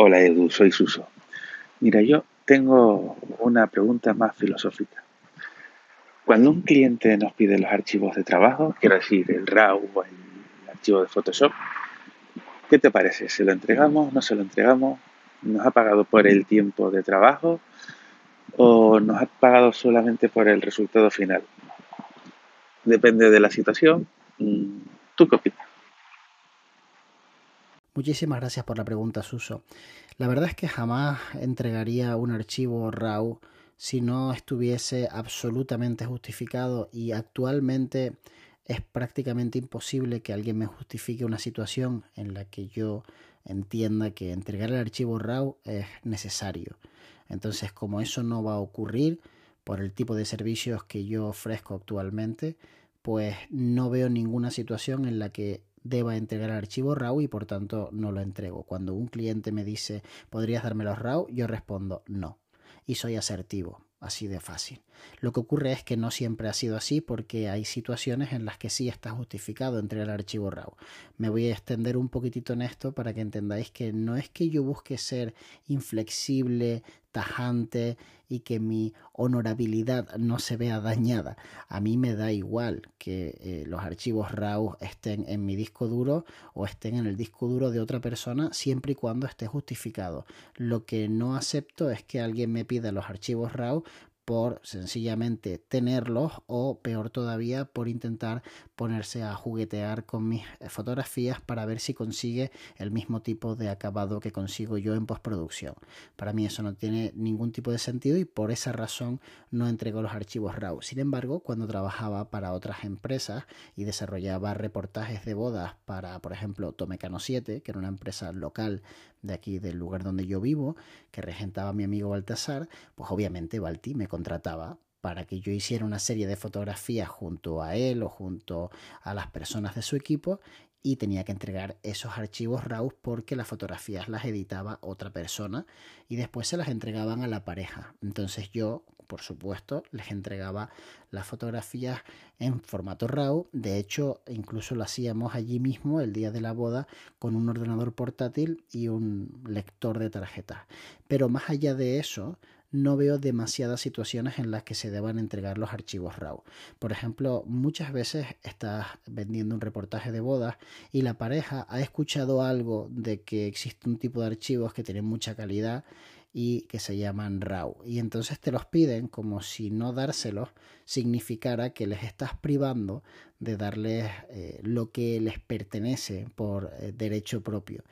Hola Edu, soy Suso. Mira, yo tengo una pregunta más filosófica. Cuando un cliente nos pide los archivos de trabajo, quiero decir el RAW o el archivo de Photoshop, ¿qué te parece? ¿Se lo entregamos? ¿No se lo entregamos? ¿Nos ha pagado por el tiempo de trabajo? ¿O nos ha pagado solamente por el resultado final? Depende de la situación. Mm, ¿Tú qué opinas? Muchísimas gracias por la pregunta, Suso. La verdad es que jamás entregaría un archivo RAW si no estuviese absolutamente justificado y actualmente es prácticamente imposible que alguien me justifique una situación en la que yo entienda que entregar el archivo RAW es necesario. Entonces, como eso no va a ocurrir por el tipo de servicios que yo ofrezco actualmente, pues no veo ninguna situación en la que deba entregar el archivo RAW y por tanto no lo entrego. Cuando un cliente me dice, ¿podrías darme los RAW? Yo respondo no. Y soy asertivo, así de fácil. Lo que ocurre es que no siempre ha sido así porque hay situaciones en las que sí está justificado entregar el archivo RAW. Me voy a extender un poquitito en esto para que entendáis que no es que yo busque ser inflexible, tajante y que mi honorabilidad no se vea dañada. A mí me da igual que eh, los archivos RAW estén en mi disco duro o estén en el disco duro de otra persona siempre y cuando esté justificado. Lo que no acepto es que alguien me pida los archivos RAW por sencillamente tenerlos o peor todavía por intentar ponerse a juguetear con mis eh, fotografías para ver si consigue el mismo tipo de acabado que consigo yo en postproducción. Para mí eso no tiene ningún tipo de sentido y por esa razón no entrego los archivos RAW. Sin embargo, cuando trabajaba para otras empresas y desarrollaba reportajes de bodas para, por ejemplo, Tomecano 7, que era una empresa local de aquí del lugar donde yo vivo, que regentaba mi amigo Baltasar, pues obviamente Balti me contrataba para que yo hiciera una serie de fotografías junto a él o junto a las personas de su equipo y tenía que entregar esos archivos RAW porque las fotografías las editaba otra persona y después se las entregaban a la pareja. Entonces yo, por supuesto, les entregaba las fotografías en formato RAW. De hecho, incluso lo hacíamos allí mismo el día de la boda con un ordenador portátil y un lector de tarjetas. Pero más allá de eso, no veo demasiadas situaciones en las que se deban entregar los archivos RAW. Por ejemplo, muchas veces estás vendiendo un reportaje de bodas y la pareja ha escuchado algo de que existe un tipo de archivos que tienen mucha calidad y que se llaman RAW. Y entonces te los piden como si no dárselos significara que les estás privando de darles eh, lo que les pertenece por eh, derecho propio.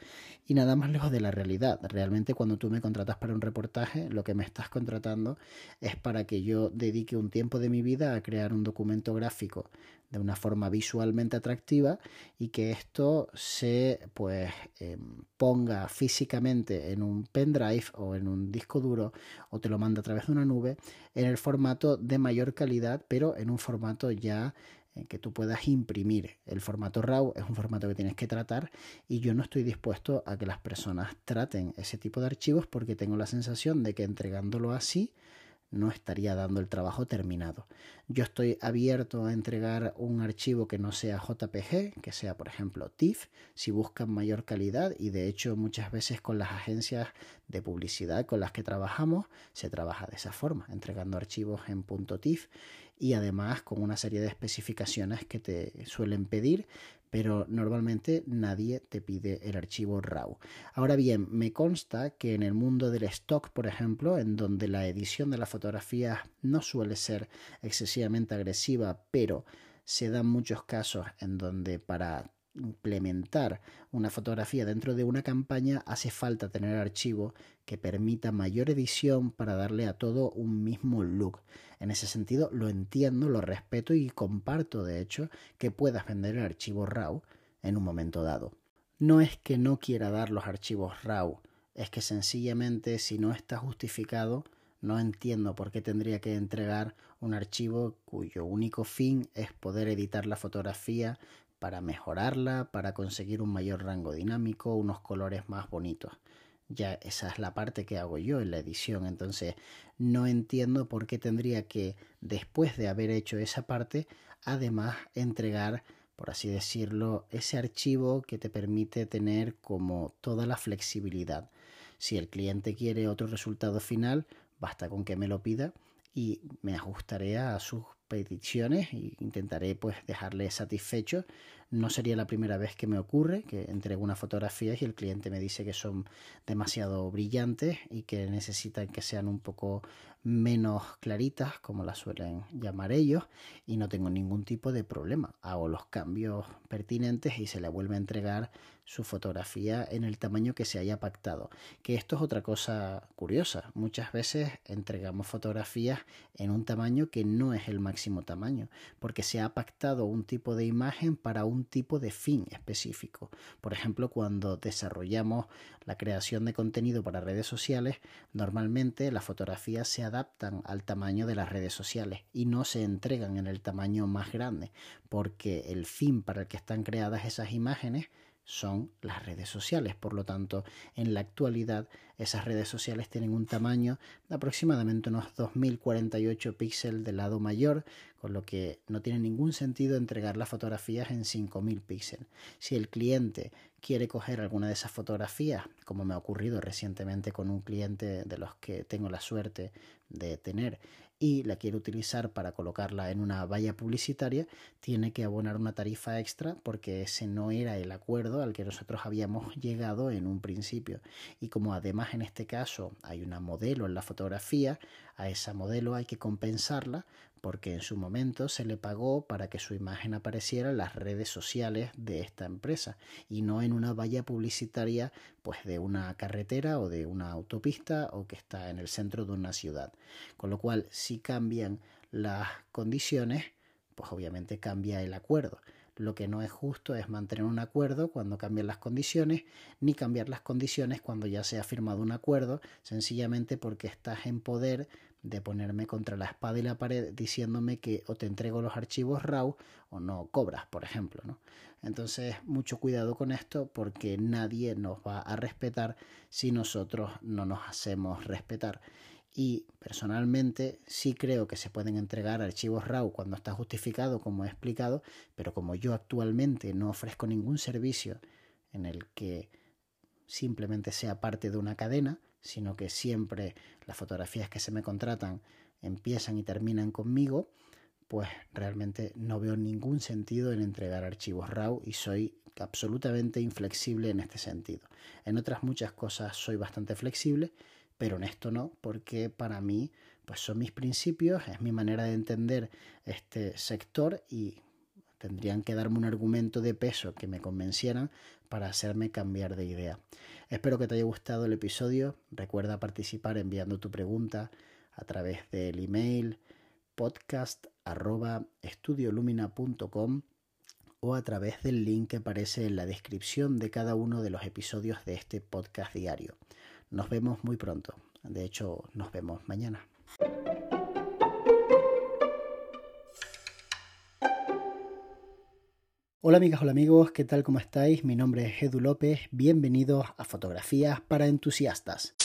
Y nada más lejos de la realidad. Realmente cuando tú me contratas para un reportaje, lo que me estás contratando es para que yo dedique un tiempo de mi vida a crear un documento gráfico de una forma visualmente atractiva y que esto se pues em, ponga físicamente en un pendrive o en un disco duro o te lo manda a través de una nube en el formato de mayor calidad pero en un formato ya que tú puedas imprimir. El formato RAW es un formato que tienes que tratar y yo no estoy dispuesto a que las personas traten ese tipo de archivos porque tengo la sensación de que entregándolo así no estaría dando el trabajo terminado. Yo estoy abierto a entregar un archivo que no sea JPG, que sea por ejemplo TIFF, si buscan mayor calidad y de hecho muchas veces con las agencias de publicidad con las que trabajamos se trabaja de esa forma, entregando archivos en .tif y además con una serie de especificaciones que te suelen pedir pero normalmente nadie te pide el archivo RAW. Ahora bien, me consta que en el mundo del stock, por ejemplo, en donde la edición de las fotografías no suele ser excesivamente agresiva, pero se dan muchos casos en donde para implementar una fotografía dentro de una campaña hace falta tener archivo que permita mayor edición para darle a todo un mismo look. En ese sentido lo entiendo, lo respeto y comparto de hecho que puedas vender el archivo RAW en un momento dado. No es que no quiera dar los archivos RAW, es que sencillamente si no está justificado no entiendo por qué tendría que entregar un archivo cuyo único fin es poder editar la fotografía para mejorarla, para conseguir un mayor rango dinámico, unos colores más bonitos. Ya esa es la parte que hago yo en la edición, entonces no entiendo por qué tendría que, después de haber hecho esa parte, además entregar por así decirlo, ese archivo que te permite tener como toda la flexibilidad. Si el cliente quiere otro resultado final, basta con que me lo pida y me ajustaré a sus peticiones e intentaré pues dejarle satisfecho no sería la primera vez que me ocurre que entrego unas fotografías y el cliente me dice que son demasiado brillantes y que necesitan que sean un poco menos claritas, como las suelen llamar ellos, y no tengo ningún tipo de problema. Hago los cambios pertinentes y se le vuelve a entregar su fotografía en el tamaño que se haya pactado. Que esto es otra cosa curiosa. Muchas veces entregamos fotografías en un tamaño que no es el máximo tamaño, porque se ha pactado un tipo de imagen para un tipo de fin específico. Por ejemplo, cuando desarrollamos la creación de contenido para redes sociales, normalmente las fotografías se adaptan al tamaño de las redes sociales y no se entregan en el tamaño más grande, porque el fin para el que están creadas esas imágenes son las redes sociales. Por lo tanto, en la actualidad esas redes sociales tienen un tamaño de aproximadamente unos 2048 píxeles del lado mayor, con lo que no tiene ningún sentido entregar las fotografías en 5000 píxeles. Si el cliente quiere coger alguna de esas fotografías, como me ha ocurrido recientemente con un cliente de los que tengo la suerte de tener, y la quiere utilizar para colocarla en una valla publicitaria, tiene que abonar una tarifa extra porque ese no era el acuerdo al que nosotros habíamos llegado en un principio. Y como además en este caso hay una modelo en la fotografía, a esa modelo hay que compensarla porque en su momento se le pagó para que su imagen apareciera en las redes sociales de esta empresa y no en una valla publicitaria pues de una carretera o de una autopista o que está en el centro de una ciudad. Con lo cual, si cambian las condiciones, pues obviamente cambia el acuerdo. Lo que no es justo es mantener un acuerdo cuando cambian las condiciones, ni cambiar las condiciones cuando ya se ha firmado un acuerdo, sencillamente porque estás en poder de ponerme contra la espada y la pared diciéndome que o te entrego los archivos RAW o no cobras, por ejemplo. ¿no? Entonces, mucho cuidado con esto porque nadie nos va a respetar si nosotros no nos hacemos respetar. Y personalmente sí creo que se pueden entregar archivos RAW cuando está justificado, como he explicado, pero como yo actualmente no ofrezco ningún servicio en el que simplemente sea parte de una cadena, sino que siempre las fotografías que se me contratan empiezan y terminan conmigo, pues realmente no veo ningún sentido en entregar archivos RAW y soy absolutamente inflexible en este sentido. En otras muchas cosas soy bastante flexible, pero en esto no, porque para mí pues son mis principios, es mi manera de entender este sector y tendrían que darme un argumento de peso que me convencieran para hacerme cambiar de idea. Espero que te haya gustado el episodio. Recuerda participar enviando tu pregunta a través del email podcast@estudiolumina.com o a través del link que aparece en la descripción de cada uno de los episodios de este podcast diario. Nos vemos muy pronto. De hecho, nos vemos mañana. Hola amigas, hola amigos, ¿qué tal? ¿Cómo estáis? Mi nombre es Edu López, bienvenidos a Fotografías para Entusiastas.